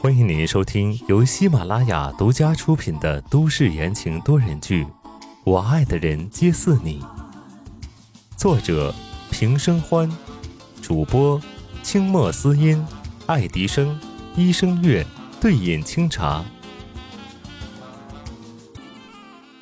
欢迎您收听由喜马拉雅独家出品的都市言情多人剧《我爱的人皆似你》，作者平生欢，主播清墨思音、爱迪生、一生月、对饮清茶。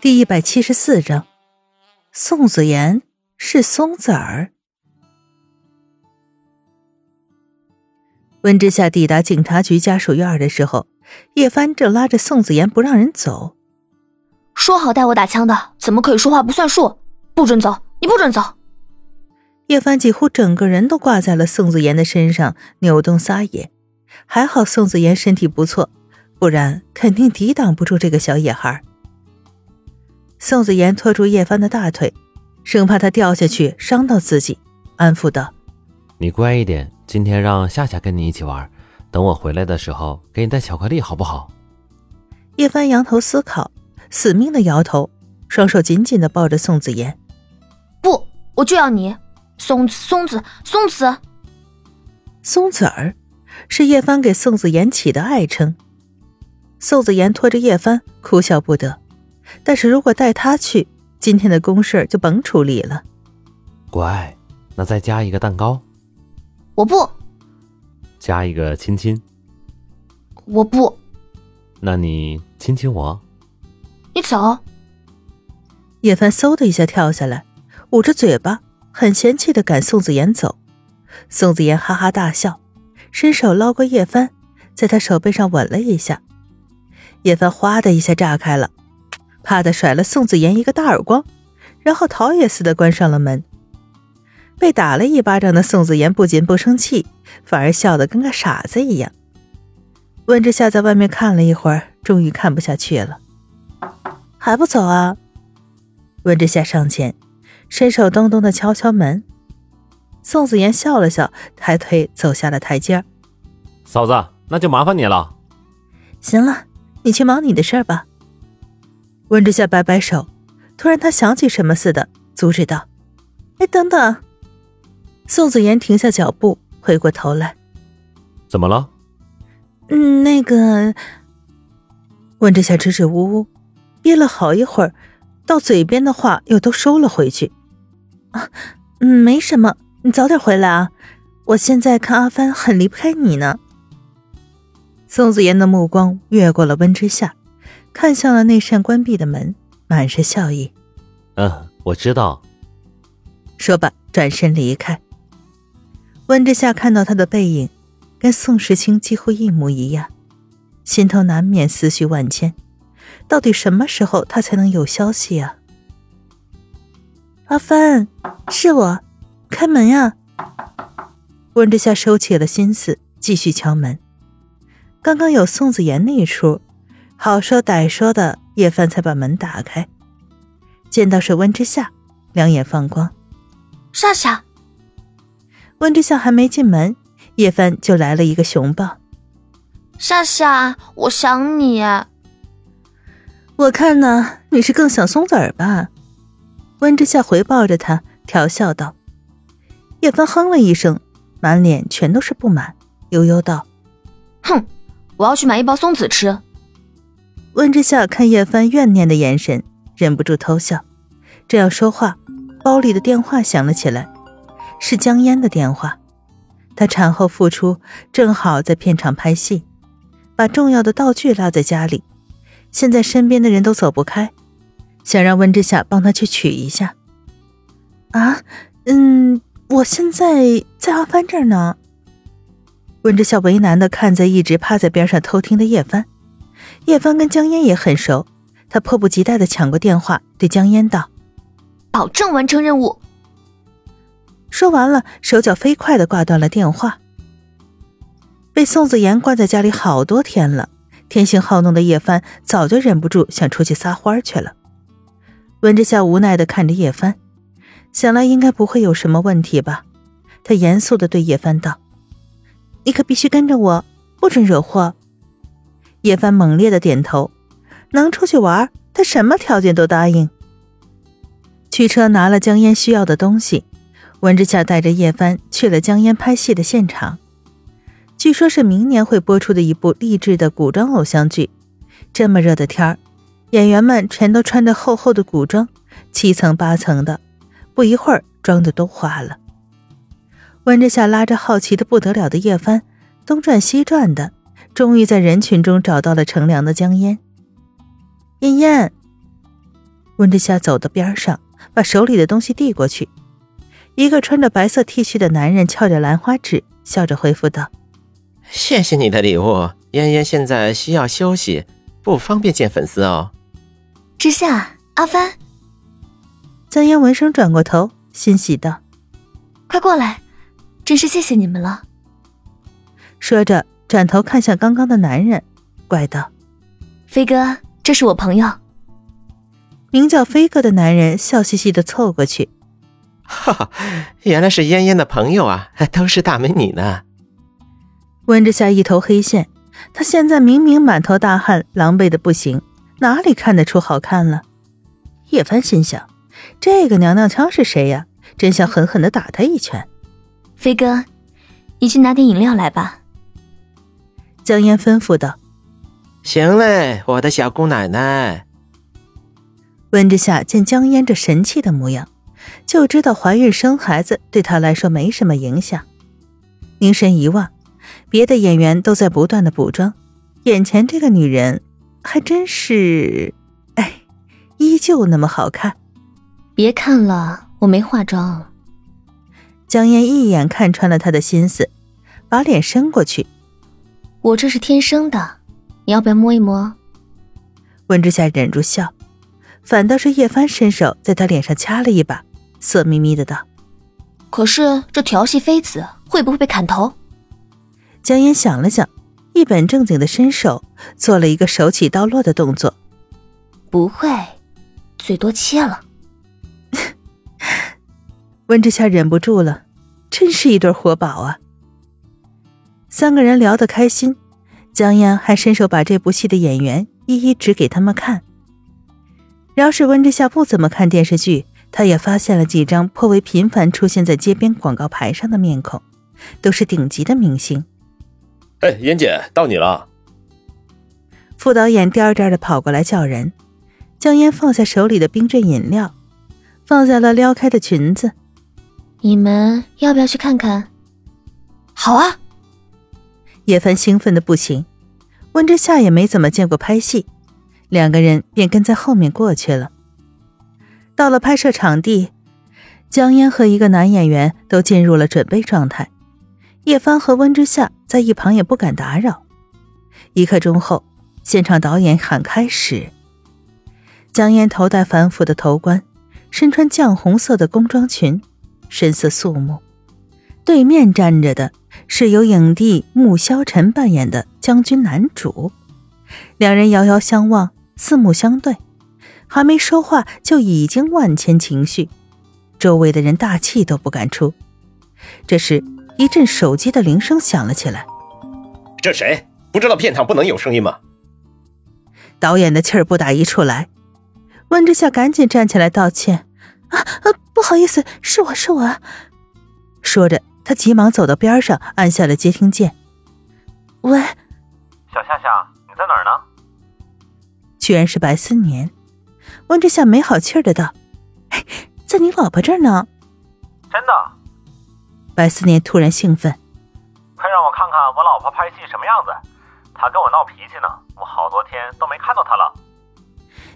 第一百七十四章，宋子妍是松子儿。温之夏抵达警察局家属院的时候，叶帆正拉着宋子妍不让人走。说好带我打枪的，怎么可以说话不算数？不准走！你不准走！叶帆几乎整个人都挂在了宋子妍的身上，扭动撒野。还好宋子妍身体不错，不然肯定抵挡不住这个小野孩。宋子妍拖住叶帆的大腿，生怕他掉下去伤到自己，安抚道：“你乖一点。”今天让夏夏跟你一起玩，等我回来的时候给你带巧克力，好不好？叶帆仰头思考，死命的摇头，双手紧紧的抱着宋子妍。不，我就要你，松子，松子，松子。松子儿是叶帆给宋子妍起的爱称。宋子妍拖着叶帆哭笑不得，但是如果带他去，今天的公事就甭处理了。乖，那再加一个蛋糕。我不加一个亲亲，我不。那你亲亲我。你走。叶凡嗖的一下跳下来，捂着嘴巴，很嫌弃的赶宋子妍走。宋子妍哈哈大笑，伸手捞过叶帆，在他手背上吻了一下。叶帆哗的一下炸开了，啪的甩了宋子妍一个大耳光，然后逃也似的关上了门。被打了一巴掌的宋子妍不仅不生气，反而笑得跟个傻子一样。温之夏在外面看了一会儿，终于看不下去了，还不走啊？温之夏上前，伸手咚咚的敲敲门。宋子妍笑了笑，抬腿走下了台阶。嫂子，那就麻烦你了。行了，你去忙你的事儿吧。温之夏摆摆手，突然他想起什么似的，阻止道：“哎，等等。”宋子妍停下脚步，回过头来：“怎么了？”“嗯，那个……”温之夏支支吾吾，憋了好一会儿，到嘴边的话又都收了回去。“啊，嗯，没什么，你早点回来啊！我现在看阿帆很离不开你呢。”宋子妍的目光越过了温之夏，看向了那扇关闭的门，满是笑意。“嗯，我知道。”说罢，转身离开。温之夏看到他的背影，跟宋时清几乎一模一样，心头难免思绪万千。到底什么时候他才能有消息啊？阿帆，是我，开门呀！温之夏收起了心思，继续敲门。刚刚有宋子妍那一出，好说歹说的，叶帆才把门打开。见到是温之夏，两眼放光。夏夏。温之夏还没进门，叶帆就来了一个熊抱。夏夏，我想你。我看呢，你是更想松子儿吧？温之夏回抱着他，调笑道。叶帆哼了一声，满脸全都是不满，悠悠道：“哼，我要去买一包松子吃。”温之夏看叶帆怨念的眼神，忍不住偷笑。正要说话，包里的电话响了起来。是江烟的电话，她产后复出，正好在片场拍戏，把重要的道具落在家里，现在身边的人都走不开，想让温之夏帮她去取一下。啊，嗯，我现在在阿帆这儿呢。温之夏为难的看着一直趴在边上偷听的叶帆，叶帆跟江烟也很熟，他迫不及待的抢过电话，对江烟道：“保证完成任务。”说完了，手脚飞快的挂断了电话。被宋子妍关在家里好多天了，天性好动的叶帆早就忍不住想出去撒欢去了。温之夏无奈的看着叶帆，想来应该不会有什么问题吧？他严肃的对叶帆道：“你可必须跟着我，不准惹祸。”叶帆猛烈的点头，能出去玩，他什么条件都答应。驱车拿了江烟需要的东西。温之夏带着叶帆去了江烟拍戏的现场，据说是明年会播出的一部励志的古装偶像剧。这么热的天儿，演员们全都穿着厚厚的古装，七层八层的，不一会儿妆的都花了。温之夏拉着好奇的不得了的叶帆，东转西转的，终于在人群中找到了乘凉的江烟。嫣嫣，温之夏走到边上，把手里的东西递过去。一个穿着白色 T 恤的男人翘着兰花指，笑着回复道：“谢谢你的礼物，嫣嫣现在需要休息，不方便见粉丝哦。”之夏，阿帆。江嫣闻声转过头，欣喜道：“快过来，真是谢谢你们了。”说着，转头看向刚刚的男人，怪道：“飞哥，这是我朋友。”名叫飞哥的男人笑嘻嘻的凑过去。哈哈，原来是嫣嫣的朋友啊，都是大美女呢。温之夏一头黑线，她现在明明满头大汗，狼狈的不行，哪里看得出好看了？叶帆心想，这个娘娘腔是谁呀？真想狠狠的打他一拳。飞哥，你去拿点饮料来吧。江烟吩咐道。行嘞，我的小姑奶奶。温之夏见江烟这神气的模样。就知道怀孕生孩子对她来说没什么影响。凝神一望，别的演员都在不断的补妆，眼前这个女人还真是，哎，依旧那么好看。别看了，我没化妆。江烟一眼看穿了他的心思，把脸伸过去。我这是天生的，你要不要摸一摸？温之夏忍住笑，反倒是叶帆伸手在他脸上掐了一把。色眯眯的道：“可是这调戏妃子会不会被砍头？”江烟想了想，一本正经的伸手做了一个手起刀落的动作。“不会，最多切了。”温之夏忍不住了，真是一对活宝啊！三个人聊得开心，江烟还伸手把这部戏的演员一一指给他们看。饶是温之夏不怎么看电视剧。他也发现了几张颇为频繁出现在街边广告牌上的面孔，都是顶级的明星。哎，妍姐，到你了。副导演颠颠的跑过来叫人。江烟放下手里的冰镇饮料，放下了撩开的裙子。你们要不要去看看？好啊！叶凡兴奋的不行。温之夏也没怎么见过拍戏，两个人便跟在后面过去了。到了拍摄场地，江烟和一个男演员都进入了准备状态。叶帆和温之夏在一旁也不敢打扰。一刻钟后，现场导演喊开始。江烟头戴繁复的头冠，身穿绛红色的工装裙，神色肃穆。对面站着的是由影帝穆萧晨扮演的将军男主，两人遥遥相望，四目相对。还没说话，就已经万千情绪，周围的人大气都不敢出。这时，一阵手机的铃声响了起来。这谁？不知道片场不能有声音吗？导演的气儿不打一处来。温之夏赶紧站起来道歉：“啊啊，不好意思，是我是我。”说着，他急忙走到边上，按下了接听键。喂，小夏夏，你在哪儿呢？居然是白思年。温之夏没好气的道：“在你老婆这儿呢。”真的？白思年突然兴奋：“快让我看看我老婆拍戏什么样子！她跟我闹脾气呢，我好多天都没看到她了。”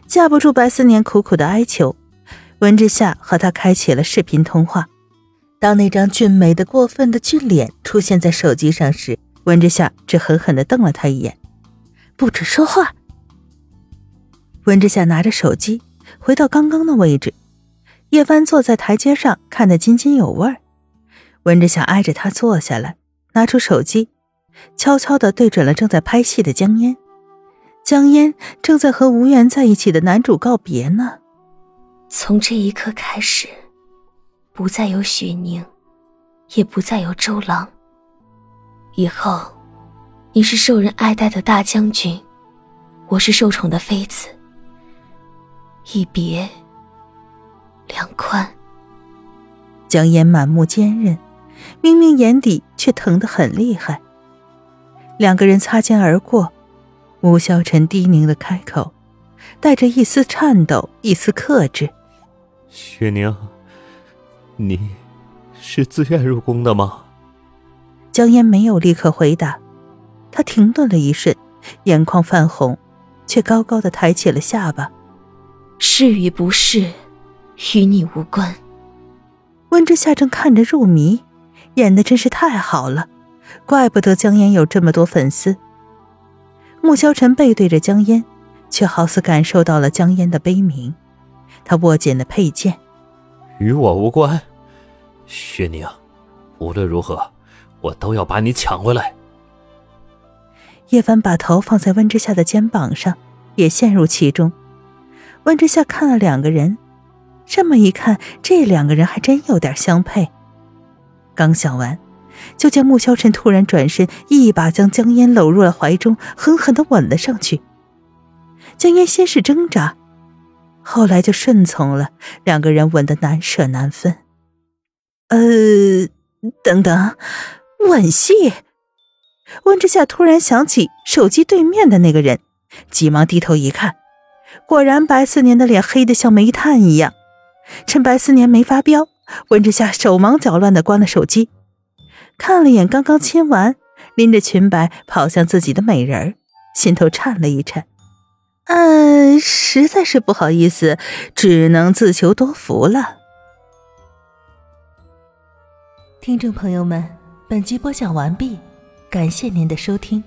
架不住白思年苦苦的哀求，温之夏和他开启了视频通话。当那张俊美的、过分的俊脸出现在手机上时，温之夏只狠狠的瞪了他一眼：“不准说话！”温之夏拿着手机回到刚刚的位置，叶帆坐在台阶上看得津津有味。温之夏挨着他坐下来，拿出手机，悄悄地对准了正在拍戏的江烟。江烟正在和无缘在一起的男主告别呢。从这一刻开始，不再有雪宁，也不再有周郎。以后，你是受人爱戴的大将军，我是受宠的妃子。一别两宽，江烟满目坚韧，明明眼底却疼得很厉害。两个人擦肩而过，吴萧晨低凝的开口，带着一丝颤抖，一丝克制：“雪宁，你是自愿入宫的吗？”江烟没有立刻回答，他停顿了一瞬，眼眶泛红，却高高的抬起了下巴：“是与不是，与你无关。”温之夏正看着入迷，演的真是太好了，怪不得江烟有这么多粉丝。穆萧晨背对着江烟，却好似感受到了江烟的悲鸣，他握紧了佩剑。与我无关，薛宁，无论如何，我都要把你抢回来。叶凡把头放在温之夏的肩膀上，也陷入其中。温之夏看了两个人。这么一看，这两个人还真有点相配。刚想完，就见穆萧晨突然转身，一把将江烟搂入了怀中，狠狠的吻了上去。江烟先是挣扎，后来就顺从了，两个人吻得难舍难分。呃，等等，吻戏？温之夏突然想起手机对面的那个人，急忙低头一看，果然白思年的脸黑得像煤炭一样。趁白思年没发飙，温之夏手忙脚乱的关了手机，看了眼刚刚亲完，拎着裙摆跑向自己的美人儿，心头颤了一颤。嗯，实在是不好意思，只能自求多福了。听众朋友们，本集播讲完毕，感谢您的收听。